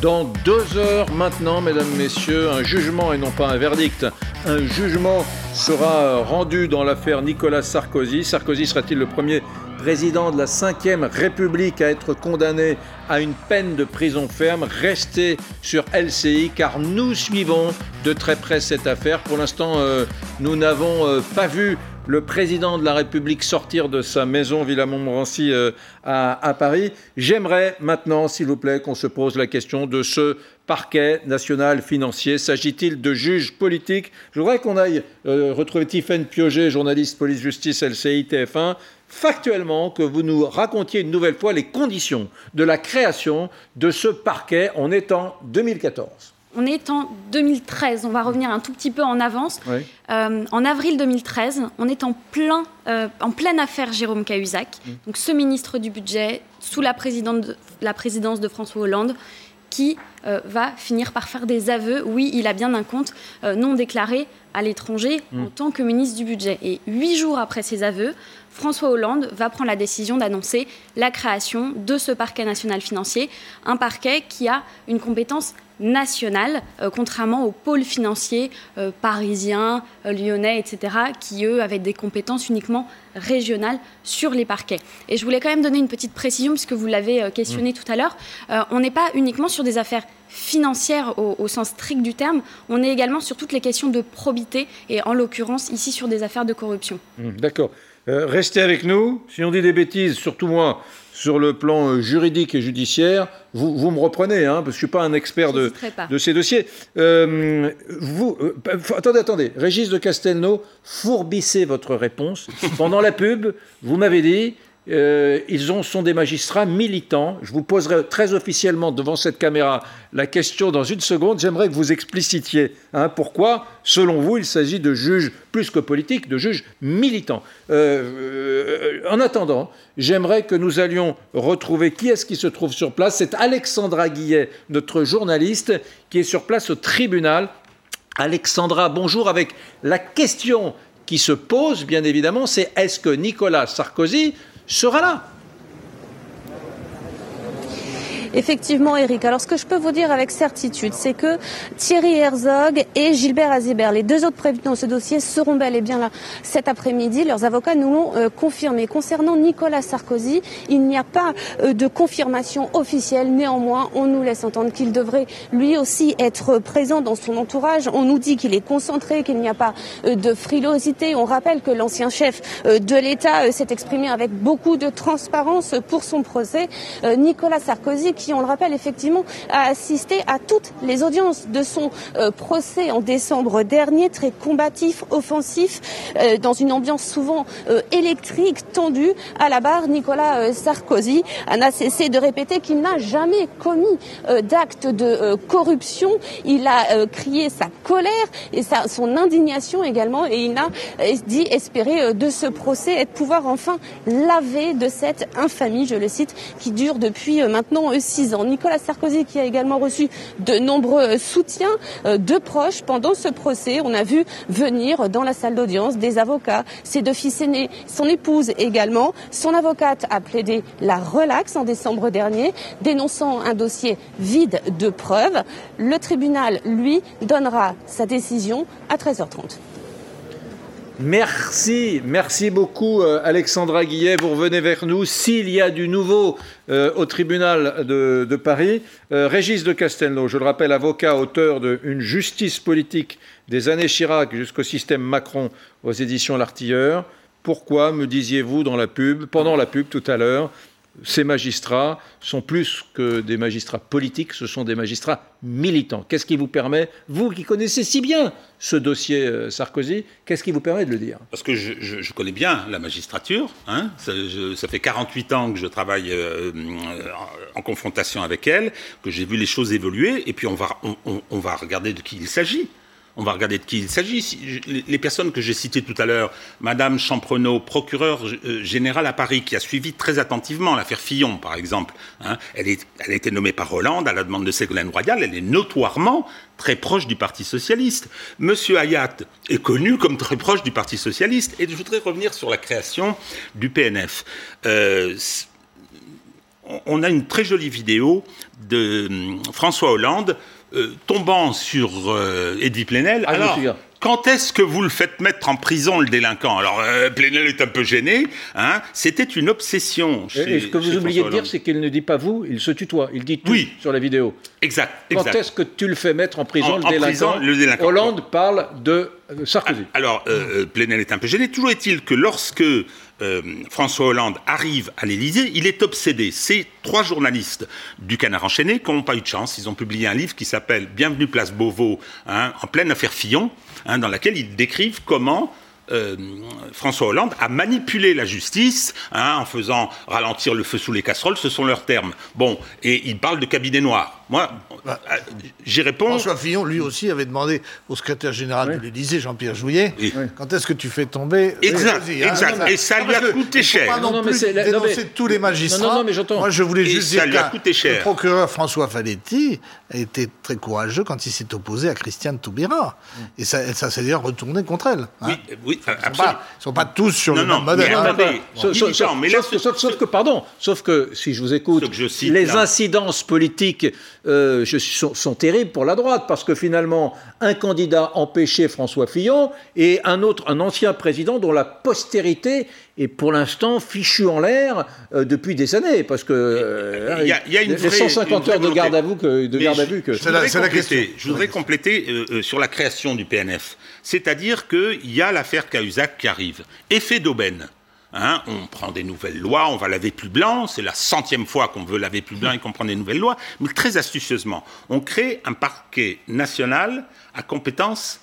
Dans deux heures maintenant, mesdames, messieurs, un jugement et non pas un verdict. Un jugement sera rendu dans l'affaire Nicolas Sarkozy. Sarkozy sera-t-il le premier président de la Ve République à être condamné à une peine de prison ferme? Restez sur LCI car nous suivons de très près cette affaire. Pour l'instant, euh, nous n'avons euh, pas vu le président de la République sortir de sa maison Villa Montmorency euh, à, Paris. J'aimerais maintenant, s'il vous plaît, qu'on se pose la question de ce parquet national financier. S'agit-il de juges politiques? Je voudrais qu'on aille retrouver Tiffaine Pioget, journaliste police-justice LCI TF1 factuellement que vous nous racontiez une nouvelle fois les conditions de la création de ce parquet. En 2014. On est en 2013, on va revenir un tout petit peu en avance. Euh, en avril 2013, on est en, plein, euh, en pleine affaire Jérôme Cahuzac, mm. donc ce ministre du budget, sous la, la présidence de François Hollande, qui euh, va finir par faire des aveux. Oui, il a bien un compte non déclaré à l'étranger mm. en tant que ministre du budget. Et huit jours après ces aveux, François Hollande va prendre la décision d'annoncer la création de ce parquet national financier, un parquet qui a une compétence nationale, euh, contrairement aux pôles financiers euh, parisiens, euh, lyonnais, etc., qui, eux, avaient des compétences uniquement régionales sur les parquets. Et je voulais quand même donner une petite précision, puisque vous l'avez questionné mmh. tout à l'heure. on n'est pas uniquement sur des affaires financières au, sens strict du terme, on est également sur toutes les questions de probité, et en l'occurrence ici sur des affaires de corruption. Mmh, d'accord. Euh, restez avec nous. Si on dit des bêtises, surtout moi, sur le plan euh, juridique et judiciaire, vous, me reprenez, hein, parce que je ne suis pas un expert de, de, ces dossiers. Euh, vous, attendez, attendez. Régis de Castelnau, fourbissez votre réponse. Pendant la pub, vous m'avez dit euh, ils ont, sont des magistrats militants. Je vous poserai très officiellement devant cette caméra la question dans une seconde. J'aimerais que vous explicitiez hein, pourquoi, selon vous, il s'agit de juges plus que politiques, de juges militants. Euh, euh, en attendant, j'aimerais que nous allions retrouver qui est-ce qui se trouve sur place. C'est Alexandra Guillet, notre journaliste, qui est sur place au tribunal. Alexandra, bonjour, avec la question qui se pose, bien évidemment, c'est est-ce que Nicolas Sarkozy sera là. Effectivement, Eric. Alors, ce que je peux vous dire avec certitude, c'est que Thierry Herzog et Gilbert Azébert, les deux autres prévenus dans ce dossier, seront bel et bien là cet après-midi. Leurs avocats nous l'ont euh, confirmé. Concernant Nicolas Sarkozy, il n'y a pas euh, de confirmation officielle. Néanmoins, on nous laisse entendre qu'il devrait lui aussi être présent dans son entourage. On nous dit qu'il est concentré, qu'il n'y a pas euh, de frilosité. On rappelle que l'ancien chef de l'État s'est exprimé avec beaucoup de transparence pour son procès. Nicolas Sarkozy, qui, on le rappelle, effectivement, a assisté à toutes les audiences de son euh, procès en décembre dernier, très combatif, offensif, euh, dans une ambiance souvent euh, électrique, tendue. À la barre, Nicolas Sarkozy n'a cessé de répéter qu'il n'a jamais commis d'acte de corruption. Il a crié sa colère et sa, son indignation également, et il a dit espérer de ce procès être pouvoir enfin laver de cette infamie, je le cite, qui dure depuis maintenant ans. Nicolas Sarkozy qui a également reçu de nombreux soutiens euh, de proches pendant ce procès. On a vu venir dans la salle d'audience des avocats, ses deux fils aînés, son épouse également. Son avocate a plaidé la relaxe en décembre dernier, dénonçant un dossier vide de preuves. Le tribunal, lui, donnera sa décision à 13h30. Merci, merci beaucoup euh, Alexandra Guillet. Vous revenez vers nous. S'il y a du nouveau euh, au tribunal de, Paris, euh, Régis de Castelnau, je le rappelle, avocat, auteur de Une justice politique des années Chirac jusqu'au système Macron aux éditions L'Artilleur. Pourquoi me disiez-vous dans la pub, pendant la pub tout à l'heure, ces magistrats sont plus que des magistrats politiques, ce sont des magistrats militants. Qu'est-ce qui vous permet, vous qui connaissez si bien ce dossier euh, Sarkozy, qu'est-ce qui vous permet de le dire? Parce que je, connais bien la magistrature. Hein. ça, fait 48 ans que je travaille euh, en confrontation avec elle, que j'ai vu les choses évoluer, et puis on va, on va regarder de qui il s'agit. On va regarder de qui il s'agit. Les personnes que j'ai citées tout à l'heure, Madame Champrenault, procureure euh, générale à Paris, qui a suivi très attentivement l'affaire Fillon, par exemple, hein, elle, a été nommée par Hollande à la demande de Ségolène Royal, elle est notoirement très proche du Parti socialiste. Monsieur Hayat est connu comme très proche du Parti socialiste. Et je voudrais revenir sur la création du PNF. Euh, on a une très jolie vidéo de hum, François Hollande euh, tombant sur euh, Edith Plenel. Ah, Alors, quand est-ce que vous le faites mettre en prison, le délinquant? Alors, euh, Plenel est un peu gêné. Hein C'était une obsession. Chez, et ce que vous oubliez de dire, c'est qu'il ne dit pas vous, il se tutoie. Il dit tout oui. sur la vidéo. Exact. Quand est-ce que tu le fais mettre en prison, le, délinquant le, délinquant Hollande parle de Sarkozy. Ah, alors, Plenel est un peu gêné. Toujours est-il que lorsque euh, François Hollande arrive à l'Élysée, il est obsédé. Ces trois journalistes du Canard enchaîné qui n'ont pas eu de chance. Ils ont publié un livre qui s'appelle Bienvenue place Beauvau, hein, en pleine affaire Fillon, hein, dans laquelle ils décrivent comment euh, François Hollande a manipulé la justice hein, en faisant ralentir le feu sous les casseroles, ce sont leurs termes. Bon, et il parle de cabinet noir. Moi, bah, euh, j'y réponds. François Fillon, lui aussi, avait demandé au secrétaire général de l'Élysée, Jean-Pierre Jouillet, quand est-ce que tu fais tomber. Exact, hein? exact. et ça lui a coûté cher. Pas non, non, plus mais dénoncer tous les magistrats. Non, mais j'entends. Moi, je voulais juste dire que le procureur François Faletti a été très courageux quand il s'est opposé à Christiane Taubira. Et ça, ça s'est d'ailleurs retourné contre elle. Hein. Oui, oui, Ils ne sont, pas tous sur le même modèle. Sauf que, pardon, sauf que, si je vous écoute, les incidences politiques euh, sont, terribles pour la droite, parce que finalement, un candidat empêché François Fillon et un autre, un ancien président dont la postérité est pour l'instant fichue en l'air euh, depuis des années, parce que il y, a, une les 150 heures de garde à vue que, de garde à vue que. Je, la, question. Je voudrais compléter euh, sur la création du PNF, c'est-à-dire qu'il y a l'affaire Cahuzac qui arrive, effet d'aubaine. Hein, on prend des nouvelles lois, on va laver plus blanc, c'est la centième fois qu'on veut laver plus blanc et qu'on prend des nouvelles lois, mais très astucieusement, on crée un parquet national à compétence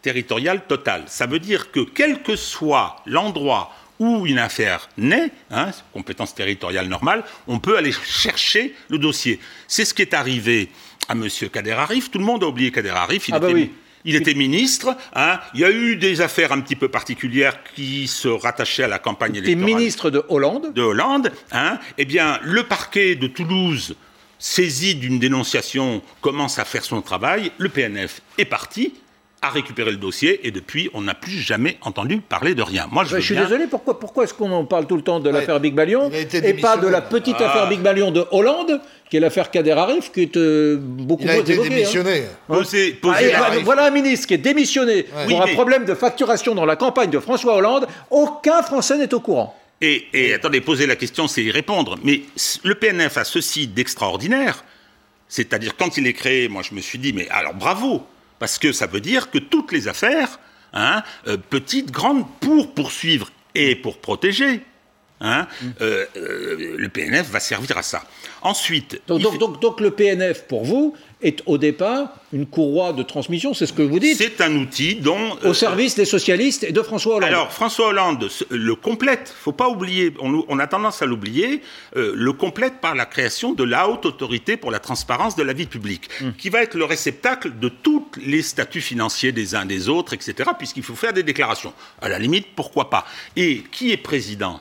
territoriale totale. Ça veut dire que quel que soit l'endroit où une affaire naît, hein, compétence territoriale normale, on peut aller chercher le dossier. C'est ce qui est arrivé à M. Kader Arif. Tout le monde a oublié Kader Arif. Il ah bah oui. Il était ministre. Hein. Il y a eu des affaires un petit peu particulières qui se rattachaient à la campagne électorale. Il ministre de Hollande. De Hollande. Hein. Eh bien, le parquet de Toulouse, saisi d'une dénonciation, commence à faire son travail. Le PNF est parti a récupéré le dossier et depuis, on n'a plus jamais entendu parler de rien. Moi, je, suis désolé, pourquoi, pourquoi est-ce qu'on en parle tout le temps de l'affaire Big Balion et pas de la petite ah. affaire Big Balion de Hollande, qui est l'affaire Kader Arif, qui est euh, beaucoup Il a été hein. démissionné. Ah, voilà un ministre qui est démissionné pour un problème de facturation dans la campagne de François Hollande. Aucun Français n'est au courant. Et, et attendez, poser la question, c'est y répondre. Mais le PNF a ceci d'extraordinaire, c'est-à-dire quand il est créé, moi je me suis dit, mais alors bravo parce que ça veut dire que toutes les affaires, hein, euh, petites, grandes, pour poursuivre et pour protéger, hein, mm. euh, euh, le PNF va servir à ça. Ensuite. Donc, donc, le PNF, pour vous, est au départ une courroie de transmission, c'est ce que vous dites C'est un outil dont... Au service des socialistes et de François Hollande. Alors, François Hollande le complète, faut pas oublier, on, a tendance à l'oublier, le complète par la création de la haute autorité pour la transparence de la vie publique, mm. qui va être le réceptacle de tous les statuts financiers des uns des autres, etc., puisqu'il faut faire des déclarations. À la limite, pourquoi pas Et qui est président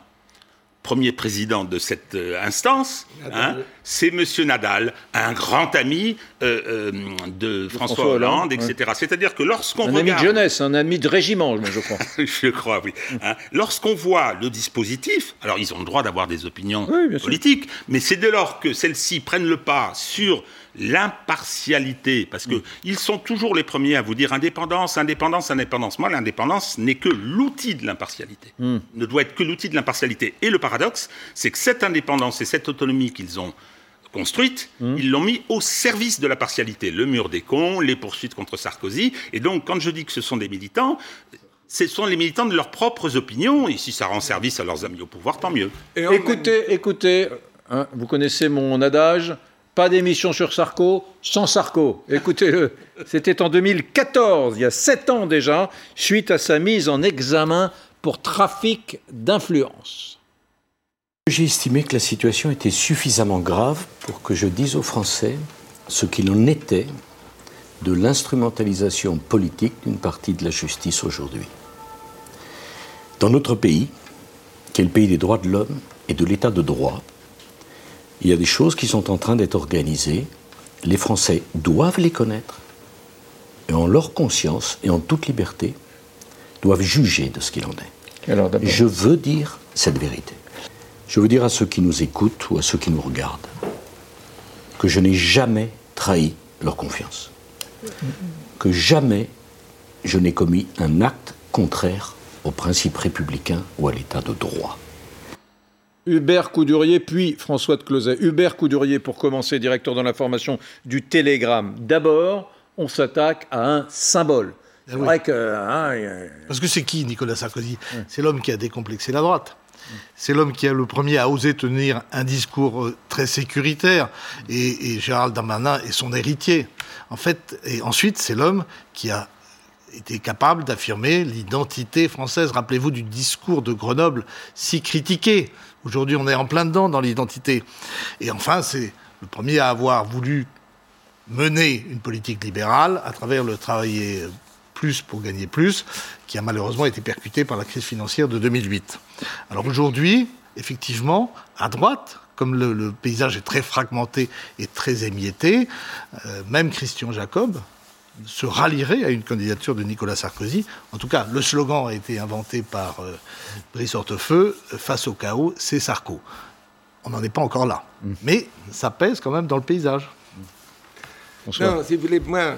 premier président de cette euh, instance, hein, c'est M. Nadal, un grand ami euh, euh, de, François, Hollande, etc. C'est-à-dire que lorsqu'on un ami de jeunesse, un ami de régiment, je crois. je crois, oui. Hein. Lorsqu'on voit le dispositif, alors ils ont le droit d'avoir des opinions politiques, mais c'est dès lors que celles-ci prennent le pas sur l'impartialité, parce qu'ils mm. sont toujours les premiers à vous dire indépendance, indépendance, indépendance. Moi, l'indépendance n'est que l'outil de l'impartialité, mm. ne doit être que l'outil de l'impartialité. Et le paradoxe, c'est que cette indépendance et cette autonomie qu'ils ont construite, mm. ils l'ont mis au service de la partialité. Le mur des cons, les poursuites contre Sarkozy. Et donc, quand je dis que ce sont des militants, ce sont les militants de leurs propres opinions. Et si ça rend service à leurs amis au pouvoir, tant mieux. écoutez, écoutez, hein, vous connaissez mon adage pas d'émission sur Sarko sans Sarko. Écoutez-le, c'était en 2014, il y a sept ans déjà, suite à sa mise en examen pour trafic d'influence. J'ai estimé que la situation était suffisamment grave pour que je dise aux Français ce qu'il en était de l'instrumentalisation politique d'une partie de la justice aujourd'hui. Dans notre pays, qui est le pays des droits de l'homme et de l'état de droit, il y a des choses qui sont en train d'être organisées. Les Français doivent les connaître. Et en leur conscience et en toute liberté, doivent juger de ce qu'il en est. Alors, Je veux dire cette vérité. Je veux dire à ceux qui nous écoutent ou à ceux qui nous regardent que je n'ai jamais trahi leur confiance. Que jamais je n'ai commis un acte contraire aux principes républicains ou à l'état de droit. Hubert Coudurier, puis François de Closet. Hubert Coudurier, pour commencer, directeur de l'information du Télégramme. D'abord, on s'attaque à un symbole. C'est ah vrai que. Hein, Parce que c'est qui Nicolas Sarkozy? C'est l'homme qui a décomplexé la droite. C'est l'homme qui a le premier à oser tenir un discours euh, très sécuritaire. Et, Gérald Darmanin est son héritier. En fait, et ensuite, c'est l'homme qui a été capable d'affirmer l'identité française. Rappelez-vous du discours de Grenoble si critiqué. Aujourd'hui, on est en plein dedans dans l'identité. Et enfin, c'est le premier à avoir voulu mener une politique libérale à travers le travailler plus pour gagner plus, qui a malheureusement été percuté par la crise financière de 2008. Alors aujourd'hui, effectivement, à droite, comme le, paysage est très fragmenté et très émietté, euh, même Christian Jacob, se rallierait à une candidature de Nicolas Sarkozy. En tout cas, le slogan a été inventé par euh, Brice Hortefeux, face au chaos, c'est Sarko. On n'en est pas encore là. Mm. Mais ça pèse quand même dans le paysage. Non, si vous voulez, moi,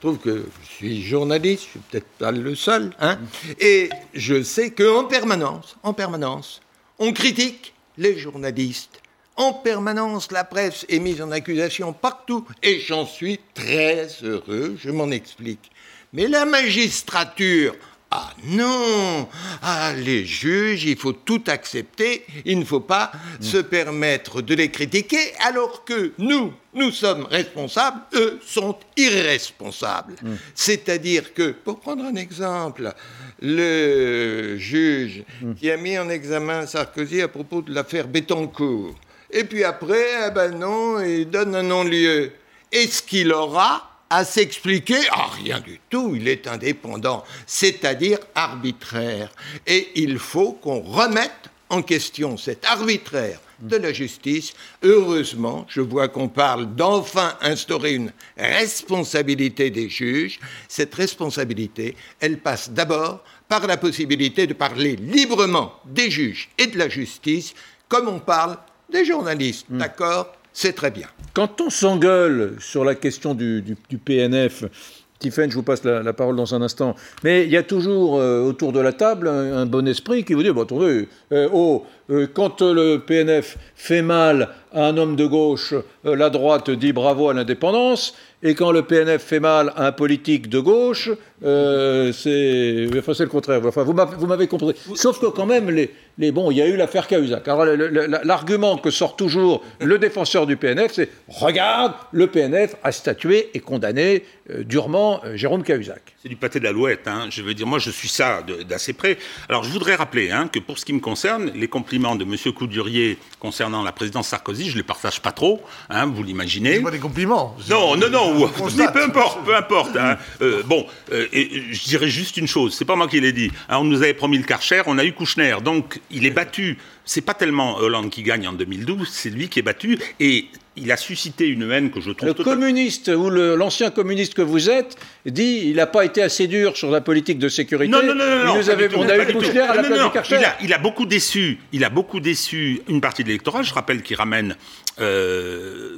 trouve que je suis journaliste, je suis peut-être pas le seul, hein, et je sais qu'en permanence, en permanence, on critique les journalistes en permanence, la presse est mise en accusation partout, et j'en suis très heureux, je m'en explique. Mais la magistrature, ah non Ah, les juges, il faut tout accepter, il ne faut pas mm. se permettre de les critiquer, alors que nous, nous sommes responsables, eux sont irresponsables. Mm. C'est-à-dire que, pour prendre un exemple, le juge mm. qui a mis en examen Sarkozy à propos de l'affaire Bettencourt, et puis après, eh ben non, il donne un non-lieu. Est-ce qu'il aura à s'expliquer Ah, rien du tout, il est indépendant, c'est-à-dire arbitraire. Et il faut qu'on remette en question cet arbitraire de la justice. Heureusement, je vois qu'on parle d'enfin instaurer une responsabilité des juges. Cette responsabilité, elle passe d'abord par la possibilité de parler librement des juges et de la justice comme on parle des journalistes, hmm. d'accord? C'est très bien. Quand on s'engueule sur la question du, PNF, Tiffen, je vous passe la, parole dans un instant. Mais il y a toujours euh, autour de la table un, bon esprit qui vous dit bon, attendez, euh, oh, euh, quand le PNF fait mal à un homme de gauche, la droite dit bravo à l'indépendance, et quand le PNF fait mal à un politique de gauche, c'est enfin, le contraire. Enfin, vous m'avez compris. Sauf que quand même, les, bon, il y a eu l'affaire Cahuzac. Alors l'argument que sort toujours le défenseur du PNF, c'est regarde, le PNF a statué et condamné euh, durement euh, Jérôme Cahuzac. C'est du pâté d'alouette. Hein. Je veux dire, moi, je suis ça d'assez près. Alors, je voudrais rappeler hein, que pour ce qui me concerne, les compliments de M. Coudurier concernant la présidence Sarkozy, je ne les partage pas trop. Hein, vous l'imaginez. C'est pas des compliments. Non, non, non. Mais peu importe, peu importe. Euh, bon, et je dirais juste une chose. C'est pas moi qui l'ai dit. on nous avait promis le Karcher, on a eu Kouchner. Donc, il est battu. C'est pas tellement Hollande qui gagne en 2012, c'est lui qui est battu. Et il a suscité une haine que je trouve. Le communiste ou l'ancien communiste que vous êtes dit il n'a pas été assez dur sur la politique de sécurité. Non, non, non, non. Avait, on a eu Kouchner à la place du Karcher. Il a, il a, beaucoup déçu. Il a beaucoup déçu une partie de l'électorat. Je rappelle qu'il ramène euh,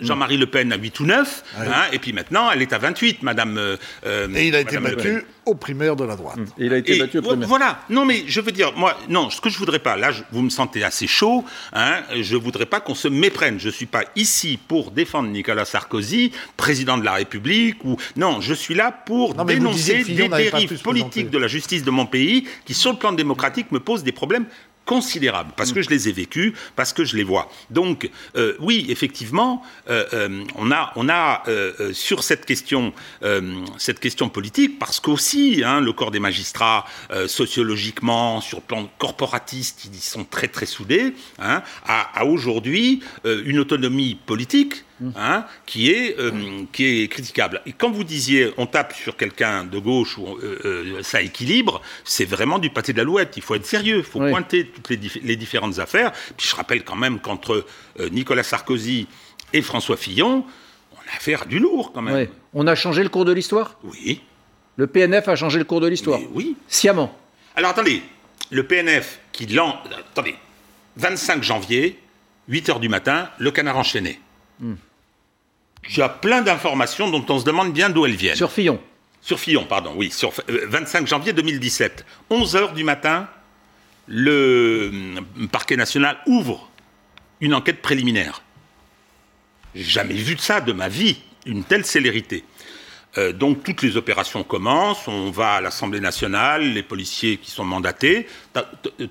Jean-Marie Le Pen à 8 ou 9, ah hein, et puis maintenant, elle est à 28, Madame. Euh, euh, et il a été battu au primaire de la droite. Mmh. Il a été battu au primaire. Voilà. Non, mais je veux dire, moi, non, ce que je voudrais pas, là, vous me sentez assez chaud, hein, je voudrais pas qu'on se méprenne. Je suis pas ici pour défendre Nicolas Sarkozy, président de la République, ou non, je suis là pour dénoncer des dérives politiques de la justice de mon pays qui, sur le plan démocratique, me posent des problèmes considérables, parce que je les ai vécus, parce que je les vois. Donc, euh, oui, effectivement, euh, euh, on a, on a sur cette question, cette question politique, parce qu'aussi, hein, le corps des magistrats, sociologiquement, sur le plan corporatiste, ils sont très très soudés, hein, a aujourd'hui une autonomie politique Hein, qui, est, euh, qui est critiquable. Et quand vous disiez on tape sur quelqu'un de gauche ou euh, euh, ça équilibre, c'est vraiment du pâté de l'alouette. Il faut être sérieux, il faut pointer toutes les, les, différentes affaires. Puis je rappelle quand même qu'entre Nicolas Sarkozy et François Fillon, on a affaire à du lourd quand même. On a changé le cours de l'histoire? Oui. Le PNF a changé le cours de l'histoire? Oui. Sciemment. Alors attendez, le PNF qui lance. Attendez, 25 janvier, 8 heures du matin, le canard enchaîné. Hmm. Il y a plein d'informations dont on se demande bien d'où elles viennent. Sur Fillon. Sur Fillon, pardon, oui. Sur 25 euh, janvier 2017, 11 heures du matin, le hum, parquet national ouvre une enquête préliminaire. J'ai jamais vu de ça de ma vie, une telle célérité. Euh, donc toutes les opérations commencent, on va à l'Assemblée nationale, les policiers qui sont mandatés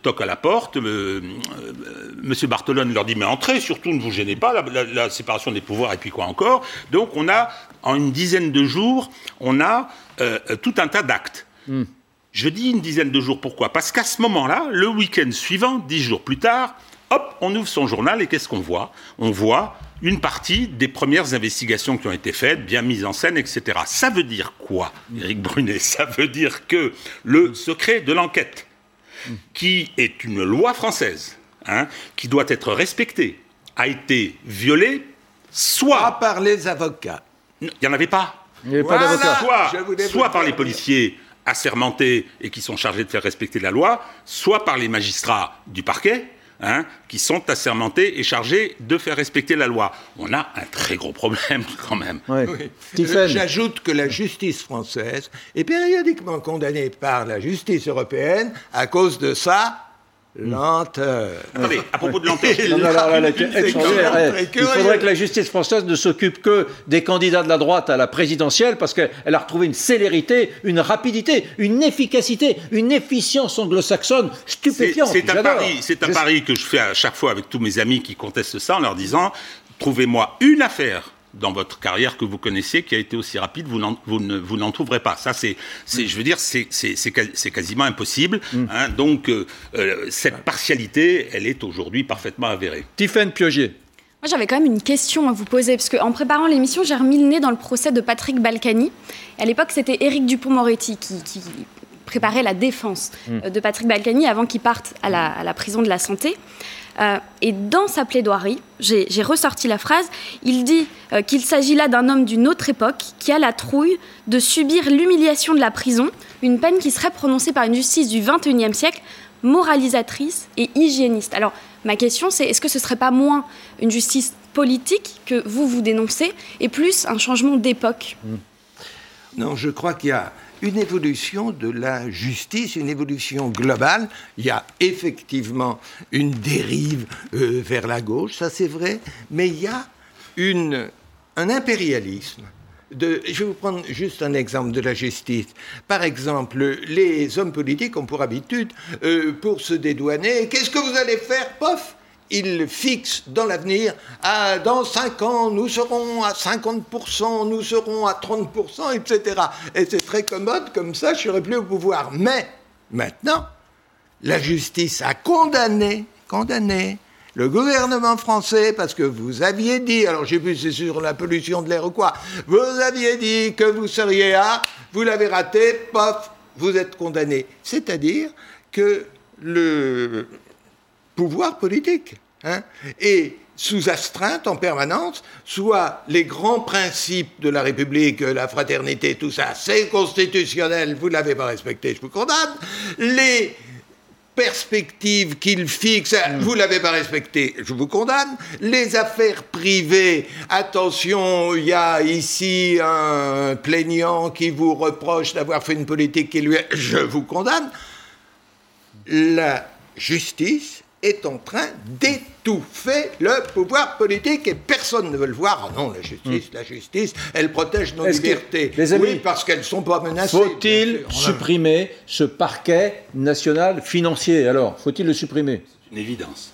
toquent à la porte, euh, euh, Monsieur Bartolone leur dit mais entrez, surtout ne vous gênez pas, la, séparation des pouvoirs et puis quoi encore. Donc on a, en une dizaine de jours, on a tout un tas d'actes. Hmm. Je dis une dizaine de jours, pourquoi? Parce qu'à ce moment-là, le week-end suivant, dix jours plus tard, hop, on ouvre son journal et qu'est-ce qu'on voit? On voit une partie des premières investigations qui ont été faites, bien mises en scène, etc. Ça veut dire quoi, Éric Brunet? Ça veut dire que le secret de l'enquête, qui est une loi française, hein, qui doit être respectée, a été violé, soit... par les avocats. Il n'y en avait pas. Il n'y avait pas d'avocats. Soit, soit par les policiers assermentés et qui sont chargés de faire respecter la loi, soit par les magistrats du parquet, Hein, qui sont assermentés et chargés de faire respecter la loi. On a un très gros problème quand même. J'ajoute que la justice française est périodiquement condamnée par la justice européenne à cause de ça Lenteur. Attendez, à propos de lenteur. il faudrait que la justice française ne s'occupe que des candidats de la droite à la présidentielle parce qu'elle a retrouvé une célérité, une rapidité, une efficacité, une efficience anglo-saxonne stupéfiante. C'est un, pari, un pari que je fais à chaque fois avec tous mes amis qui contestent ça en leur disant trouvez-moi une affaire dans votre carrière que vous connaissez qui a été aussi rapide, vous n'en trouverez pas. Ça, c'est, je veux dire, c'est quasiment impossible. Mm. Hein. donc, euh, euh, cette partialité, elle est aujourd'hui parfaitement avérée. Tiffaine Piogier. Moi, j'avais quand même une question à vous poser, parce qu'en préparant l'émission, j'ai remis le nez dans le procès de Patrick Balkany. À l'époque, c'était Éric Dupont-Moretti qui, préparait la défense mm. de Patrick Balkany avant qu'il parte à la, à la prison de la santé. Euh, et dans sa plaidoirie, j'ai ressorti la phrase, il dit euh, qu'il s'agit là d'un homme d'une autre époque qui a la trouille de subir l'humiliation de la prison, une peine qui serait prononcée par une justice du XXIe siècle, moralisatrice et hygiéniste. Alors, ma question, c'est est-ce que ce ne serait pas moins une justice politique que vous vous dénoncez et plus un changement d'époque? Non, je crois qu'il y a une évolution de la justice, une évolution globale. Il y a effectivement une dérive euh, vers la gauche, ça c'est vrai, mais il y a une, un impérialisme. Je vais vous prendre juste un exemple de la justice. Par exemple, les hommes politiques ont pour habitude, euh, pour se dédouaner, qu'est-ce que vous allez faire Pof? Il fixe dans l'avenir, ah, dans 5 ans, nous serons à 50%, nous serons à 30%, etc. Et c'est très commode, comme ça, je serai plus au pouvoir. Mais, maintenant, la justice a condamné, condamné le gouvernement français, parce que vous aviez dit, alors j'ai vu c'est sur la pollution de l'air ou quoi, vous aviez dit que vous seriez à, vous l'avez raté, pof, vous êtes condamné. C'est-à-dire que le pouvoir politique Hein, et sous astreinte en permanence, soit les grands principes de la République, la fraternité, tout ça, c'est constitutionnel, vous ne l'avez pas respecté, je vous condamne. Les perspectives qu'il fixe, mm. vous ne l'avez pas respecté, je vous condamne. Les affaires privées, attention, il y a ici un plaignant qui vous reproche d'avoir fait une politique qui lui est... Je vous condamne. La justice est en train d'étouffer le pouvoir politique et personne ne veut le voir. Oh non, la justice, hmm. la justice, elle protège nos libertés. les amis, oui, parce qu'elles ne sont pas menacées. Faut-il supprimer ce parquet national financier Alors, faut-il le supprimer? C'est une évidence.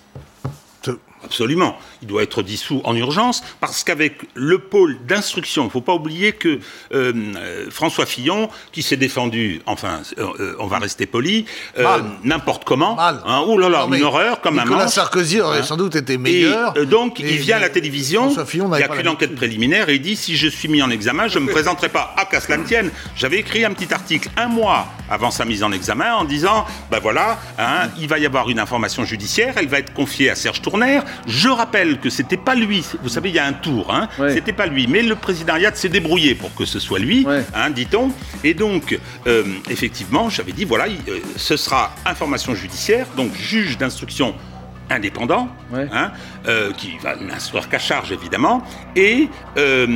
Absolument. Il doit être dissous en urgence parce qu'avec le pôle d'instruction, il ne faut pas oublier que euh, François Fillon, qui s'est défendu, enfin, euh, on va rester poli, euh, n'importe comment. Mal. Hein, là là, une horreur comme Nicolas Sarkozy aurait hein. sans doute été meilleur. Et, donc, il vient à la télévision, il n'y a qu'une enquête préliminaire et il dit si je suis mis en examen, je ne me présenterai pas. Ah, qu'à cela ne tienne. J'avais écrit un petit article un mois avant sa mise en examen en disant ben voilà, hein, il va y avoir une information judiciaire, elle va être confiée à Serge Tournaire. Je rappelle que c'était pas lui. Vous savez, il y a un tour. Hein, C'était pas lui, mais le président Riyad s'est débrouillé pour que ce soit lui, hein, dit-on. Et donc, euh, effectivement, j'avais dit voilà, euh, ce sera information judiciaire, donc juge d'instruction indépendant, hein, euh, qui va n'instruire qu'à charge évidemment, et euh,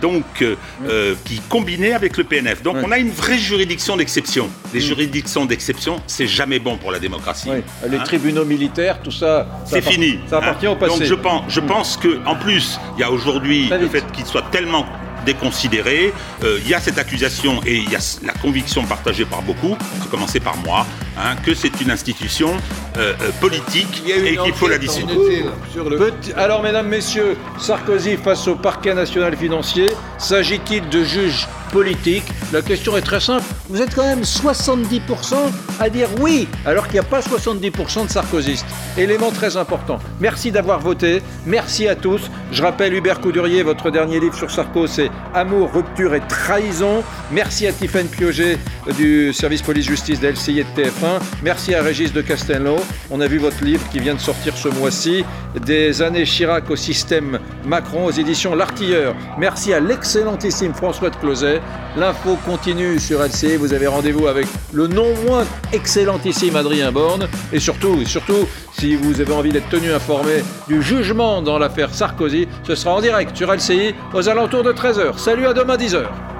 donc euh, qui combinait avec le PNF. Donc on a une vraie juridiction d'exception. Les mm. juridictions d'exception, c'est jamais bon pour la démocratie. Les hein. tribunaux militaires, tout ça, c'est fini. Ça appartient au passé. Donc je pense, je mm. pense que en plus, il y a aujourd'hui le fait qu'il soit tellement déconsidéré. Euh, il y a cette accusation et il y a la conviction partagée par beaucoup, à commencer par moi, hein, que c'est une institution euh, euh, politique et qu'il faut la dissoudre. Alors, mesdames, messieurs, Sarkozy face au parquet national financier, s'agit-il de juges politique. La question est très simple. Vous êtes quand même 70% à dire oui, alors qu'il n'y a pas 70% de sarkozystes. Élément très important. Merci d'avoir voté. Merci à tous. Je rappelle Hubert Coudurier, votre dernier livre sur Sarko, c'est Amour, rupture et trahison. Merci à Tiffaine Pioget du service police-justice de LCI et de TF1. Merci à Régis de Castelnau. On a vu votre livre qui vient de sortir ce mois-ci. Des années Chirac au système Macron aux éditions L'Artilleur. Merci à l'excellentissime François de Closet. L'info continue sur LCI. Vous avez rendez-vous avec le non moins excellentissime Adrien Borne. Et surtout, surtout, si vous avez envie d'être tenu informé du jugement dans l'affaire Sarkozy, ce sera en direct sur LCI aux alentours de 13h. Salut à demain 10h.